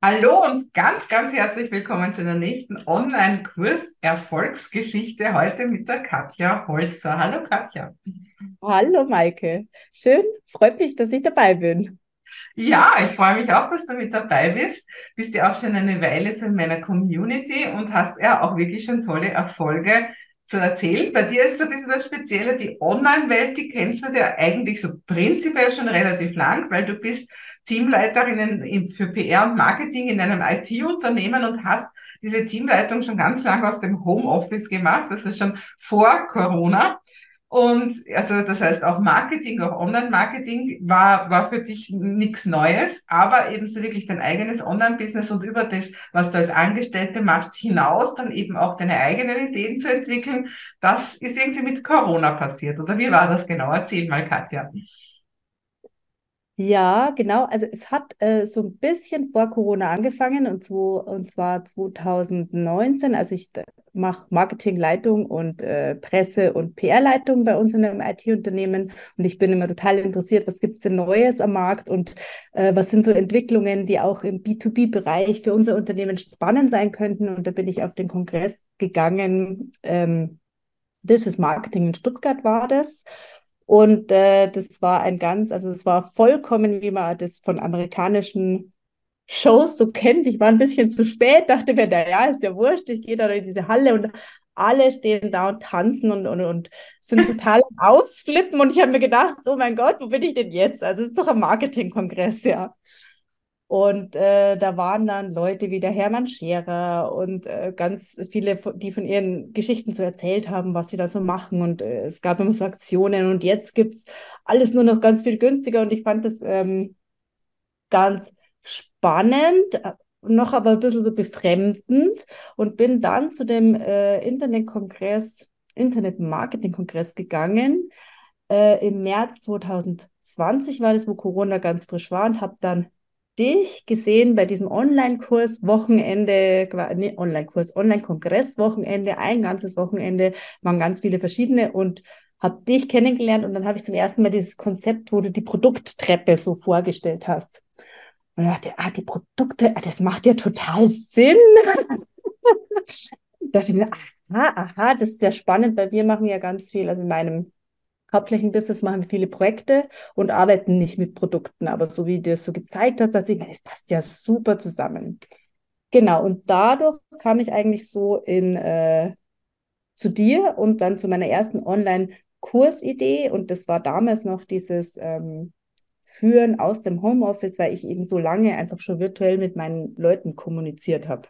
Hallo und ganz, ganz herzlich willkommen zu der nächsten Online-Kurs-Erfolgsgeschichte heute mit der Katja Holzer. Hallo Katja. Hallo Maike. Schön, freut mich, dass ich dabei bin. Ja, ich freue mich auch, dass du mit dabei bist. Bist ja auch schon eine Weile zu meiner Community und hast ja auch wirklich schon tolle Erfolge zu erzählen. Bei dir ist so ein bisschen das Spezielle, die Online-Welt, die kennst du ja eigentlich so prinzipiell schon relativ lang, weil du bist Teamleiterin für PR und Marketing in einem IT-Unternehmen und hast diese Teamleitung schon ganz lange aus dem Homeoffice gemacht, das ist schon vor Corona. Und also das heißt auch Marketing, auch Online-Marketing war, war für dich nichts Neues, aber eben so wirklich dein eigenes Online-Business und über das, was du als Angestellte machst, hinaus dann eben auch deine eigenen Ideen zu entwickeln, das ist irgendwie mit Corona passiert. Oder wie war das genau? Erzähl mal, Katja. Ja, genau. Also es hat äh, so ein bisschen vor Corona angefangen und, so, und zwar 2019. Also ich mache Marketingleitung und äh, Presse- und PR-Leitung bei uns in einem IT-Unternehmen und ich bin immer total interessiert, was gibt es denn Neues am Markt und äh, was sind so Entwicklungen, die auch im B2B-Bereich für unser Unternehmen spannend sein könnten. Und da bin ich auf den Kongress gegangen. Ähm, This is Marketing in Stuttgart war das. Und äh, das war ein ganz, also es war vollkommen, wie man das von amerikanischen Shows so kennt. Ich war ein bisschen zu spät, dachte mir, naja, ist ja wurscht, ich gehe da in diese Halle und alle stehen da und tanzen und, und, und sind total ausflippen. Und ich habe mir gedacht, oh mein Gott, wo bin ich denn jetzt? Also es ist doch ein Marketingkongress, ja. Und äh, da waren dann Leute wie der Hermann Scherer und äh, ganz viele, die von ihren Geschichten so erzählt haben, was sie da so machen. Und äh, es gab immer so Aktionen und jetzt gibt es alles nur noch ganz viel günstiger. Und ich fand das ähm, ganz spannend, äh, noch aber ein bisschen so befremdend und bin dann zu dem äh, Internetkongress, Internet-Marketing-Kongress gegangen. Äh, Im März 2020 war das, wo Corona ganz frisch war und habe dann dich gesehen bei diesem Online-Kurs Wochenende, nee, Online-Kurs, Online-Kongress Wochenende, ein ganzes Wochenende, waren ganz viele verschiedene und habe dich kennengelernt und dann habe ich zum ersten Mal dieses Konzept, wo du die Produkttreppe so vorgestellt hast. Und ich dachte, ah, die Produkte, ah, das macht ja total Sinn. da dachte ich mir, aha, aha, das ist sehr spannend, weil wir machen ja ganz viel, also in meinem hauptsächlichen Business machen wir viele Projekte und arbeiten nicht mit Produkten. Aber so wie du es so gezeigt hast, dachte ich das passt ja super zusammen. Genau, und dadurch kam ich eigentlich so in, äh, zu dir und dann zu meiner ersten Online-Kursidee. Und das war damals noch dieses ähm, Führen aus dem Homeoffice, weil ich eben so lange einfach schon virtuell mit meinen Leuten kommuniziert habe.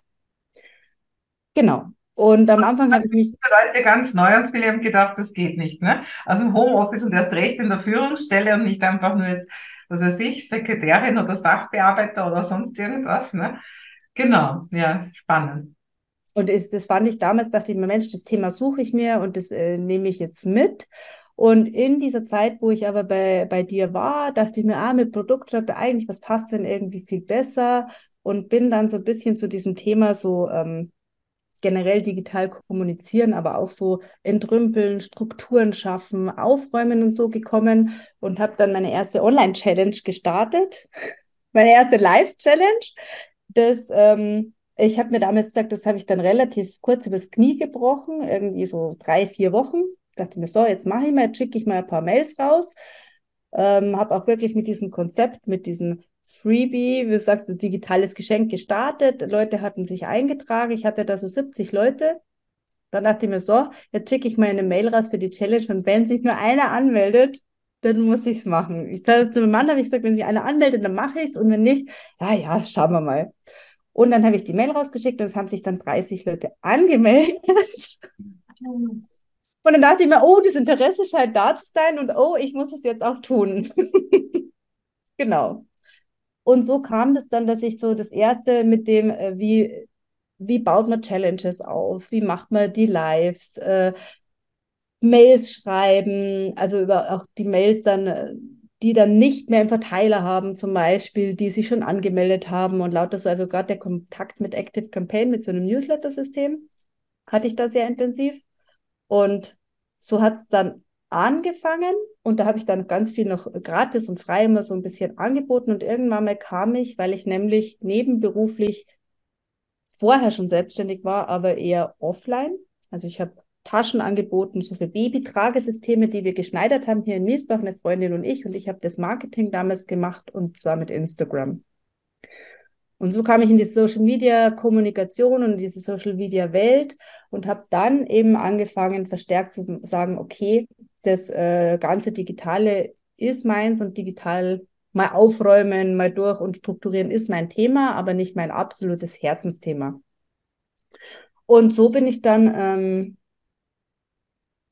Genau. Und am Anfang habe ich mich. Leute ganz neu und viele haben gedacht, das geht nicht, ne? Also im Homeoffice und erst recht in der Führungsstelle und nicht einfach nur als, was weiß ich, Sekretärin oder Sachbearbeiter oder sonst irgendwas, ne? Genau, ja, spannend. Und ist, das fand ich damals, dachte ich mir, Mensch, das Thema suche ich mir und das äh, nehme ich jetzt mit. Und in dieser Zeit, wo ich aber bei, bei dir war, dachte ich mir, ah, mit Produkttrap eigentlich, was passt denn irgendwie viel besser? Und bin dann so ein bisschen zu diesem Thema so ähm, generell digital kommunizieren, aber auch so entrümpeln, Strukturen schaffen, aufräumen und so gekommen und habe dann meine erste Online-Challenge gestartet, meine erste Live-Challenge. Das, ähm, ich habe mir damals gesagt, das habe ich dann relativ kurz übers Knie gebrochen, irgendwie so drei, vier Wochen. Dachte mir, so, jetzt mache ich mal, schicke ich mal ein paar Mails raus. Ähm, habe auch wirklich mit diesem Konzept, mit diesem Freebie, wie du sagst, das digitales Geschenk gestartet. Leute hatten sich eingetragen. Ich hatte da so 70 Leute. Dann dachte ich mir so, jetzt schicke ich mal eine Mail raus für die Challenge und wenn sich nur einer anmeldet, dann muss ich es machen. Ich sage zu meinem Mann, habe ich gesagt, wenn sich einer anmeldet, dann mache ich es und wenn nicht, ja, ja, schauen wir mal. Und dann habe ich die Mail rausgeschickt und es haben sich dann 30 Leute angemeldet. Und dann dachte ich mir, oh, das Interesse scheint da zu sein und oh, ich muss es jetzt auch tun. genau. Und so kam das dann, dass ich so das erste mit dem, äh, wie, wie baut man Challenges auf, wie macht man die Lives, äh, Mails schreiben, also über auch die Mails dann, äh, die dann nicht mehr im Verteiler haben, zum Beispiel, die sich schon angemeldet haben und lauter so, also gerade der Kontakt mit Active Campaign, mit so einem Newsletter-System, hatte ich da sehr intensiv. Und so hat es dann angefangen Und da habe ich dann ganz viel noch gratis und frei immer so ein bisschen angeboten. Und irgendwann mal kam ich, weil ich nämlich nebenberuflich vorher schon selbstständig war, aber eher offline. Also ich habe Taschen angeboten, so für Babytragesysteme, die wir geschneidert haben hier in Miesbach, eine Freundin und ich. Und ich habe das Marketing damals gemacht und zwar mit Instagram. Und so kam ich in die Social Media Kommunikation und diese Social Media Welt und habe dann eben angefangen, verstärkt zu sagen, okay, das äh, ganze Digitale ist meins und digital mal aufräumen, mal durch und strukturieren ist mein Thema, aber nicht mein absolutes Herzensthema. Und so bin ich dann ähm,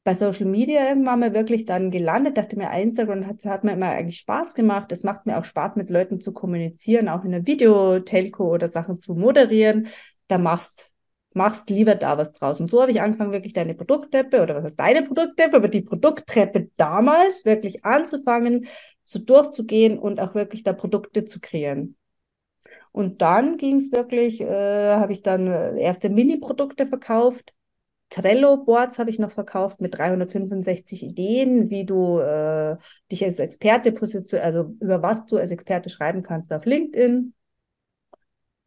bei Social Media irgendwann mal wirklich dann gelandet, dachte mir, Instagram hat, hat mir immer eigentlich Spaß gemacht. Es macht mir auch Spaß, mit Leuten zu kommunizieren, auch in einer Videotelco oder Sachen zu moderieren. Da machst machst lieber da was draus. Und so habe ich angefangen, wirklich deine Produkttreppe oder was heißt deine Produkttreppe, aber die Produkttreppe damals wirklich anzufangen, so durchzugehen und auch wirklich da Produkte zu kreieren. Und dann ging es wirklich, äh, habe ich dann äh, erste Mini-Produkte verkauft, Trello-Boards habe ich noch verkauft mit 365 Ideen, wie du äh, dich als Experte positionierst, also über was du als Experte schreiben kannst auf LinkedIn.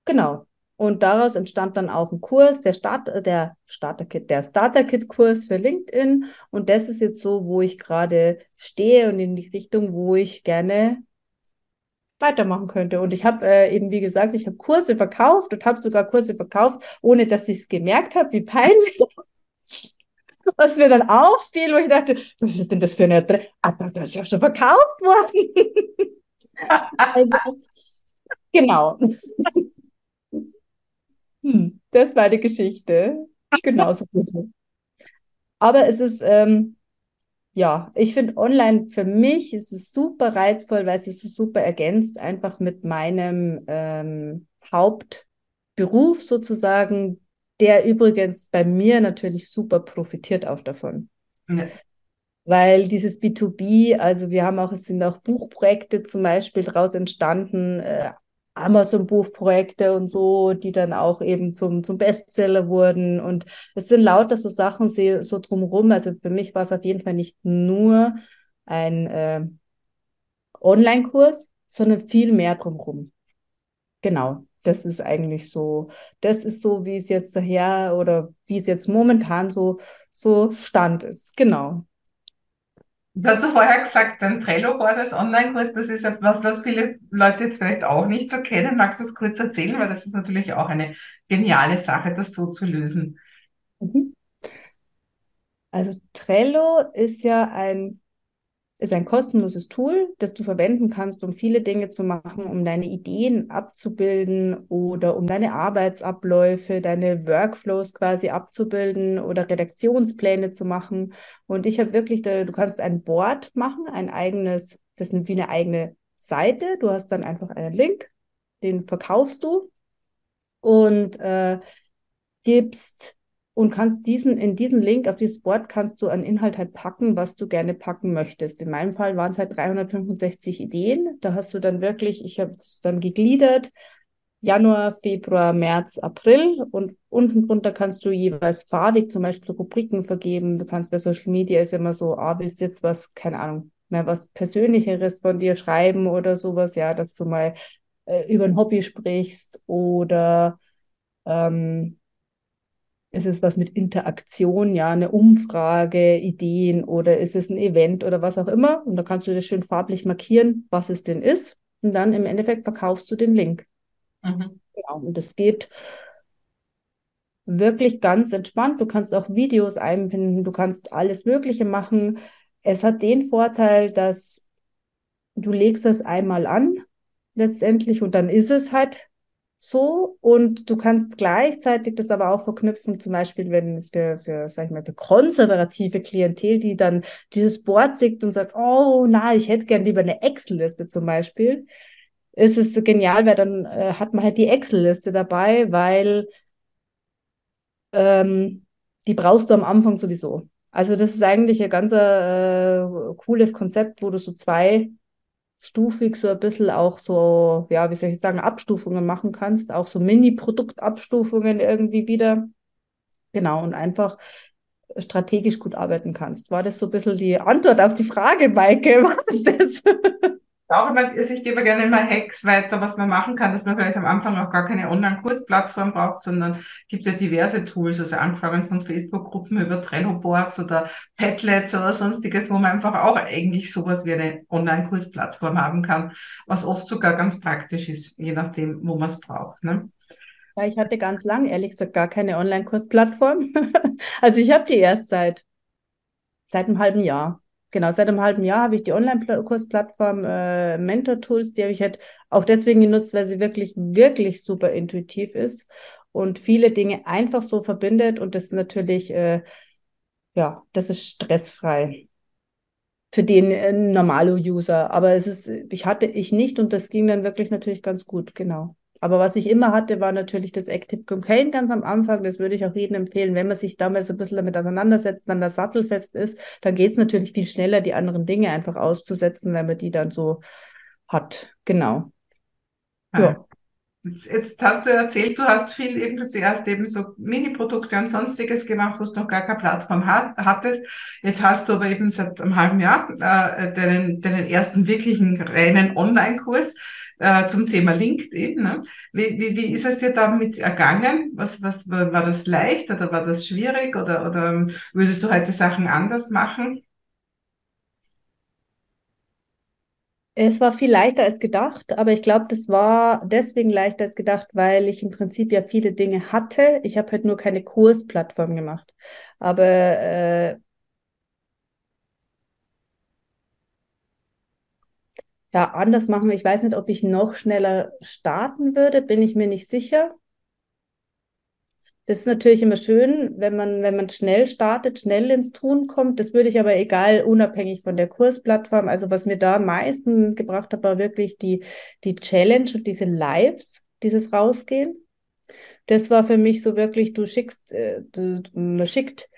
Genau. Und daraus entstand dann auch ein Kurs, der Start, der Starter-Kit, der Starter-Kit-Kurs für LinkedIn. Und das ist jetzt so, wo ich gerade stehe und in die Richtung, wo ich gerne weitermachen könnte. Und ich habe äh, eben, wie gesagt, ich habe Kurse verkauft und habe sogar Kurse verkauft, ohne dass ich es gemerkt habe, wie peinlich. Was mir dann auffiel, wo ich dachte, was ist denn das für eine Adresse? Aber das ist ja schon verkauft worden. also, genau. Hm, das war die Geschichte. Genauso. Aber es ist, ähm, ja, ich finde online für mich ist es super reizvoll, weil es sich super ergänzt, einfach mit meinem ähm, Hauptberuf sozusagen, der übrigens bei mir natürlich super profitiert auch davon. Ja. Weil dieses B2B, also wir haben auch, es sind auch Buchprojekte zum Beispiel daraus entstanden, äh, Amazon-Buchprojekte und so, die dann auch eben zum, zum Bestseller wurden. Und es sind lauter so Sachen so drumherum. Also für mich war es auf jeden Fall nicht nur ein äh, Online-Kurs, sondern viel mehr drumherum. Genau. Das ist eigentlich so, das ist so, wie es jetzt daher oder wie es jetzt momentan so, so Stand ist. Genau. Du hast du vorher gesagt, ein Trello-Board als Online-Kurs, das ist etwas, was viele Leute jetzt vielleicht auch nicht so kennen. Magst du das kurz erzählen? Weil das ist natürlich auch eine geniale Sache, das so zu lösen. Mhm. Also Trello ist ja ein ist ein kostenloses Tool, das du verwenden kannst, um viele Dinge zu machen, um deine Ideen abzubilden oder um deine Arbeitsabläufe, deine Workflows quasi abzubilden oder Redaktionspläne zu machen. Und ich habe wirklich, da, du kannst ein Board machen, ein eigenes, das ist wie eine eigene Seite. Du hast dann einfach einen Link, den verkaufst du und äh, gibst und kannst diesen, in diesen Link auf dieses Board kannst du einen Inhalt halt packen, was du gerne packen möchtest. In meinem Fall waren es halt 365 Ideen. Da hast du dann wirklich, ich habe es dann gegliedert, Januar, Februar, März, April und unten drunter kannst du jeweils farbig zum Beispiel Rubriken vergeben. Du kannst bei Social Media ist immer so, ah, willst jetzt was, keine Ahnung, mehr was Persönlicheres von dir schreiben oder sowas, ja, dass du mal äh, über ein Hobby sprichst oder ähm, ist es was mit Interaktion, ja, eine Umfrage, Ideen oder ist es ein Event oder was auch immer? Und da kannst du das schön farblich markieren, was es denn ist. Und dann im Endeffekt verkaufst du den Link. Mhm. Genau. Und das geht wirklich ganz entspannt. Du kannst auch Videos einbinden, du kannst alles Mögliche machen. Es hat den Vorteil, dass du legst das einmal an letztendlich und dann ist es halt so und du kannst gleichzeitig das aber auch verknüpfen, zum Beispiel wenn für, für sag ich mal, für konservative Klientel, die dann dieses Board sieht und sagt, oh na, ich hätte gern lieber eine Excel-Liste zum Beispiel, ist es genial, weil dann äh, hat man halt die Excel-Liste dabei, weil ähm, die brauchst du am Anfang sowieso. Also das ist eigentlich ein ganz äh, cooles Konzept, wo du so zwei stufig so ein bisschen auch so, ja, wie soll ich sagen, Abstufungen machen kannst, auch so Mini-Produktabstufungen irgendwie wieder. Genau, und einfach strategisch gut arbeiten kannst. War das so ein bisschen die Antwort auf die Frage, Maike? War das das? Auch immer, also ich gebe gerne immer Hacks weiter, was man machen kann, dass man vielleicht am Anfang auch gar keine Online-Kursplattform braucht, sondern gibt ja diverse Tools, also angefangen von Facebook-Gruppen über Trello-Boards oder Padlets oder sonstiges, wo man einfach auch eigentlich sowas wie eine Online-Kursplattform haben kann, was oft sogar ganz praktisch ist, je nachdem, wo man es braucht. Ne? Ja, ich hatte ganz lang, ehrlich gesagt, gar keine Online-Kursplattform. also ich habe die erst seit, seit einem halben Jahr. Genau, seit einem halben Jahr habe ich die Online-Kursplattform äh, Mentor Tools, die habe ich halt auch deswegen genutzt, weil sie wirklich, wirklich super intuitiv ist und viele Dinge einfach so verbindet und das ist natürlich, äh, ja, das ist stressfrei für den äh, Normalo-User. Aber es ist, ich hatte ich nicht und das ging dann wirklich natürlich ganz gut, genau. Aber was ich immer hatte, war natürlich das Active Campaign ganz am Anfang. Das würde ich auch jedem empfehlen. Wenn man sich damals ein bisschen damit auseinandersetzt, dann das sattelfest ist, dann geht es natürlich viel schneller, die anderen Dinge einfach auszusetzen, wenn man die dann so hat. Genau. Ja. Jetzt, jetzt, hast du erzählt, du hast viel irgendwie zuerst eben so Mini-Produkte und sonstiges gemacht, wo du noch gar keine Plattform hat, hattest. Jetzt hast du aber eben seit einem halben Jahr äh, deinen, deinen ersten wirklichen reinen Online-Kurs äh, zum Thema LinkedIn. Ne? Wie, wie, wie ist es dir damit ergangen? Was, was war, das leicht oder war das schwierig oder, oder würdest du heute Sachen anders machen? Es war viel leichter als gedacht, aber ich glaube, das war deswegen leichter als gedacht, weil ich im Prinzip ja viele Dinge hatte. Ich habe halt nur keine Kursplattform gemacht. Aber äh, ja, anders machen. Ich weiß nicht, ob ich noch schneller starten würde, bin ich mir nicht sicher. Das ist natürlich immer schön, wenn man, wenn man schnell startet, schnell ins Tun kommt. Das würde ich aber egal, unabhängig von der Kursplattform. Also was mir da am meisten gebracht hat, war wirklich die, die Challenge und diese Lives, dieses Rausgehen. Das war für mich so wirklich, du schickst, äh, du, man schickt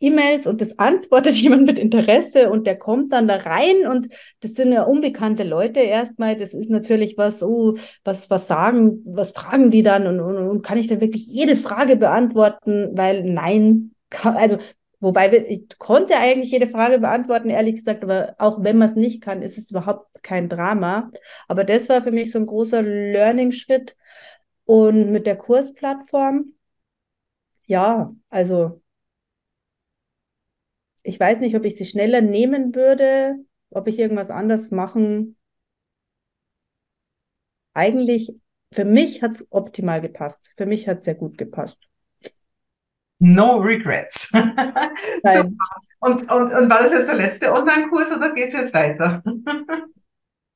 E-Mails und das antwortet jemand mit Interesse und der kommt dann da rein und das sind ja unbekannte Leute erstmal. Das ist natürlich was, oh, was, was sagen, was fragen die dann und, und, und kann ich dann wirklich jede Frage beantworten? Weil nein, kann, also Wobei ich konnte eigentlich jede Frage beantworten, ehrlich gesagt, aber auch wenn man es nicht kann, ist es überhaupt kein Drama. Aber das war für mich so ein großer Learning-Schritt. Und mit der Kursplattform, ja, also ich weiß nicht, ob ich sie schneller nehmen würde, ob ich irgendwas anders machen. Eigentlich, für mich hat es optimal gepasst. Für mich hat es sehr gut gepasst. No regrets. und, und, und war das jetzt der letzte Online-Kurs oder geht es jetzt weiter?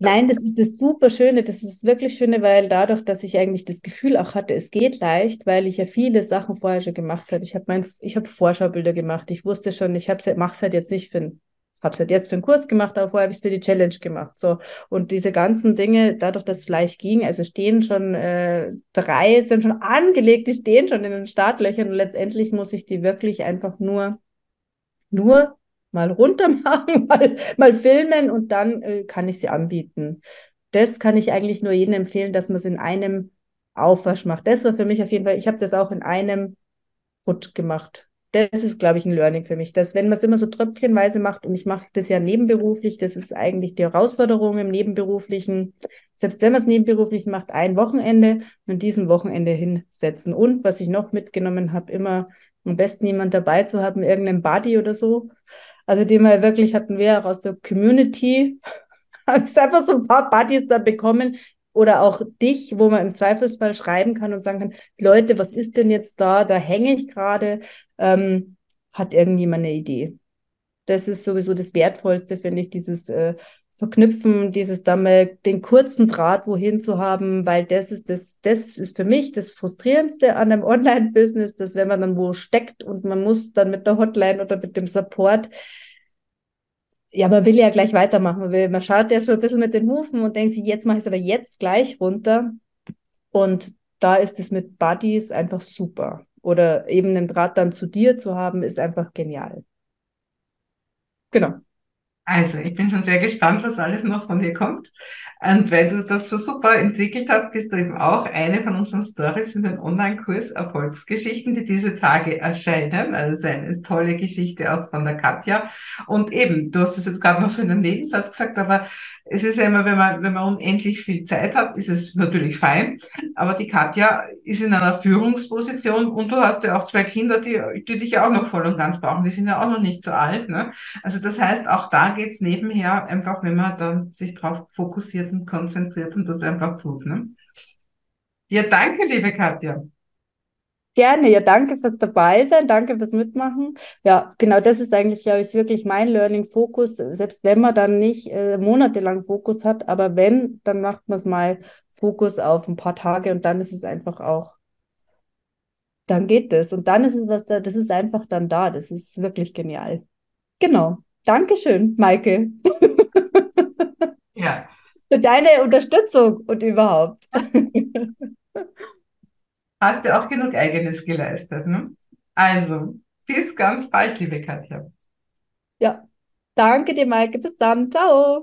Nein, das ist das super Schöne, das ist wirklich Schöne, weil dadurch, dass ich eigentlich das Gefühl auch hatte, es geht leicht, weil ich ja viele Sachen vorher schon gemacht habe. Ich habe mein, ich habe Vorschaubilder gemacht. Ich wusste schon, ich mache es halt jetzt nicht für habe es halt jetzt für einen Kurs gemacht, aber vorher habe ich es für die Challenge gemacht. So und diese ganzen Dinge, dadurch, dass es leicht ging, also stehen schon äh, drei, sind schon angelegt, die stehen schon in den Startlöchern und letztendlich muss ich die wirklich einfach nur nur mal runter machen, mal, mal filmen und dann äh, kann ich sie anbieten. Das kann ich eigentlich nur jedem empfehlen, dass man es in einem Aufwasch macht. Das war für mich auf jeden Fall, ich habe das auch in einem Rutsch gemacht. Das ist, glaube ich, ein Learning für mich, dass wenn man es immer so tröpfchenweise macht und ich mache das ja nebenberuflich, das ist eigentlich die Herausforderung im Nebenberuflichen, selbst wenn man es nebenberuflich macht, ein Wochenende und diesem Wochenende hinsetzen. Und was ich noch mitgenommen habe, immer am besten jemand dabei zu haben, irgendeinen Buddy oder so, also die wir wirklich hatten wir auch aus der Community, habe ich einfach so ein paar Buddies da bekommen oder auch dich, wo man im Zweifelsfall schreiben kann und sagen kann, Leute, was ist denn jetzt da? Da hänge ich gerade. Ähm, hat irgendjemand eine Idee? Das ist sowieso das Wertvollste, finde ich, dieses äh, Verknüpfen, dieses da mal den kurzen Draht wohin zu haben, weil das ist das, das ist für mich das Frustrierendste an einem Online-Business, dass wenn man dann wo steckt und man muss dann mit der Hotline oder mit dem Support, ja, man will ja gleich weitermachen. Man, will, man schaut ja schon ein bisschen mit den Hufen und denkt sich, jetzt mache ich es aber jetzt gleich runter. Und da ist es mit Buddies einfach super. Oder eben einen Draht dann zu dir zu haben, ist einfach genial. Genau. Also, ich bin schon sehr gespannt, was alles noch von dir kommt. Und weil du das so super entwickelt hast, bist du eben auch eine von unseren Stories in den Online-Kurs Erfolgsgeschichten, die diese Tage erscheinen. Also eine tolle Geschichte auch von der Katja. Und eben, du hast es jetzt gerade noch so in einem Nebensatz gesagt, aber es ist ja immer, wenn man, wenn man unendlich viel Zeit hat, ist es natürlich fein. Aber die Katja ist in einer Führungsposition und du hast ja auch zwei Kinder, die, die dich ja auch noch voll und ganz brauchen. Die sind ja auch noch nicht so alt. Ne? Also das heißt, auch da geht's nebenher einfach, wenn man dann sich darauf fokussiert und konzentriert und das einfach tut. Ne? Ja, danke, liebe Katja. Gerne, ja, danke fürs Dabeisein, danke fürs Mitmachen. Ja, genau das ist eigentlich, glaube ich, wirklich mein Learning-Fokus, selbst wenn man dann nicht äh, monatelang Fokus hat, aber wenn, dann macht man es mal Fokus auf ein paar Tage und dann ist es einfach auch, dann geht das. Und dann ist es was da, das ist einfach dann da. Das ist wirklich genial. Genau. Dankeschön, Maike. Ja. Für deine Unterstützung und überhaupt. hast du auch genug Eigenes geleistet. Ne? Also, bis ganz bald, liebe Katja. Ja, danke dir, Maike. Bis dann. Ciao.